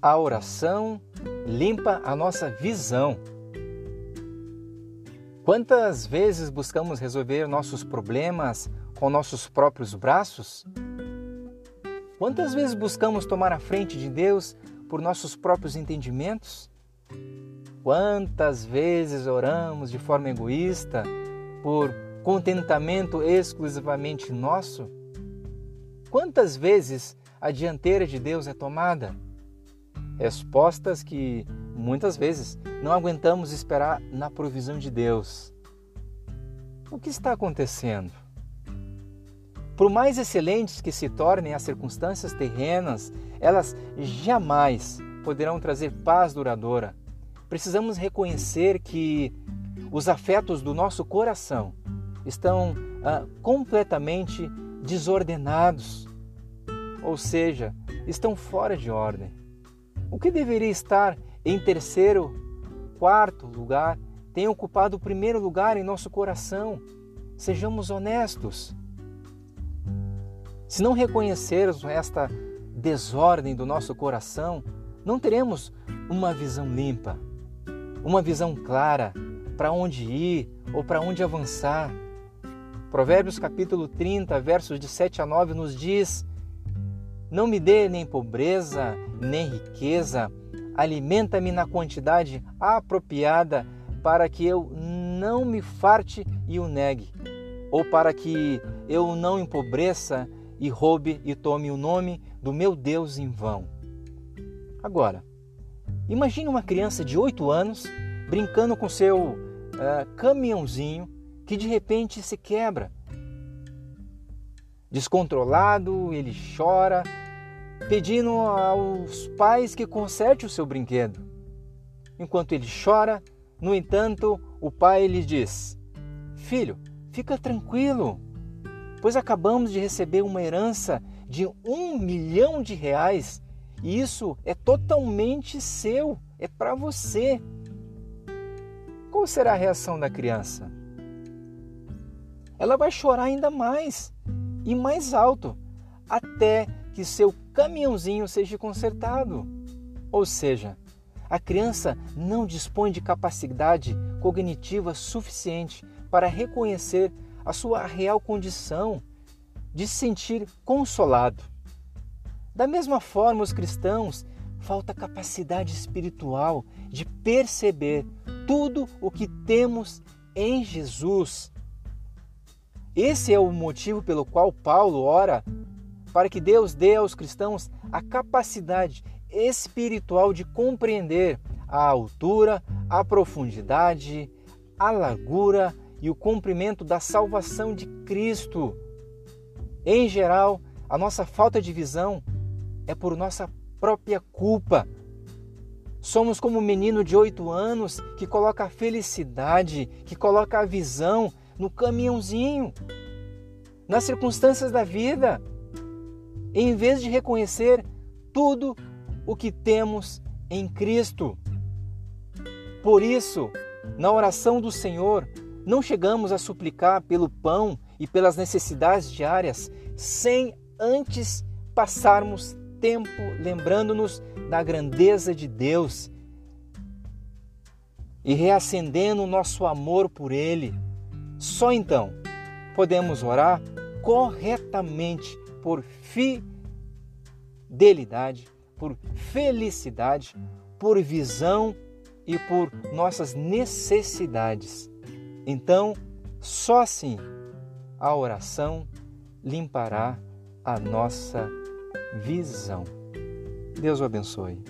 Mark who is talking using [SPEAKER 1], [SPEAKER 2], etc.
[SPEAKER 1] a oração limpa a nossa visão. Quantas vezes buscamos resolver nossos problemas com nossos próprios braços? Quantas vezes buscamos tomar a frente de Deus por nossos próprios entendimentos? Quantas vezes oramos de forma egoísta por contentamento exclusivamente nosso? Quantas vezes a dianteira de Deus é tomada? Respostas que muitas vezes não aguentamos esperar na provisão de Deus. O que está acontecendo? Por mais excelentes que se tornem as circunstâncias terrenas, elas jamais poderão trazer paz duradoura. Precisamos reconhecer que os afetos do nosso coração estão ah, completamente desordenados, ou seja, estão fora de ordem. O que deveria estar em terceiro, quarto lugar tem ocupado o primeiro lugar em nosso coração. Sejamos honestos. Se não reconhecermos esta desordem do nosso coração, não teremos uma visão limpa, uma visão clara para onde ir ou para onde avançar. Provérbios capítulo 30, versos de 7 a 9 nos diz: Não me dê nem pobreza, nem riqueza, alimenta-me na quantidade apropriada para que eu não me farte e o negue, ou para que eu não empobreça e roube e tome o nome do meu Deus em vão. Agora, imagine uma criança de 8 anos brincando com seu uh, caminhãozinho que de repente se quebra. Descontrolado, ele chora, pedindo aos pais que conserte o seu brinquedo. Enquanto ele chora, no entanto, o pai lhe diz: Filho, fica tranquilo, pois acabamos de receber uma herança de um milhão de reais e isso é totalmente seu, é para você. Qual será a reação da criança? Ela vai chorar ainda mais e mais alto até que seu caminhãozinho seja consertado. Ou seja, a criança não dispõe de capacidade cognitiva suficiente para reconhecer a sua real condição de se sentir consolado. Da mesma forma, os cristãos falta capacidade espiritual de perceber tudo o que temos em Jesus. Esse é o motivo pelo qual Paulo ora para que Deus dê aos cristãos a capacidade espiritual de compreender a altura, a profundidade, a largura e o cumprimento da salvação de Cristo. Em geral, a nossa falta de visão é por nossa própria culpa. Somos como um menino de oito anos que coloca a felicidade, que coloca a visão no caminhãozinho, nas circunstâncias da vida, em vez de reconhecer tudo o que temos em Cristo. Por isso, na oração do Senhor, não chegamos a suplicar pelo pão e pelas necessidades diárias sem antes passarmos tempo lembrando-nos da grandeza de Deus e reacendendo o nosso amor por Ele. Só então podemos orar corretamente por fidelidade, por felicidade, por visão e por nossas necessidades. Então, só assim a oração limpará a nossa visão. Deus o abençoe.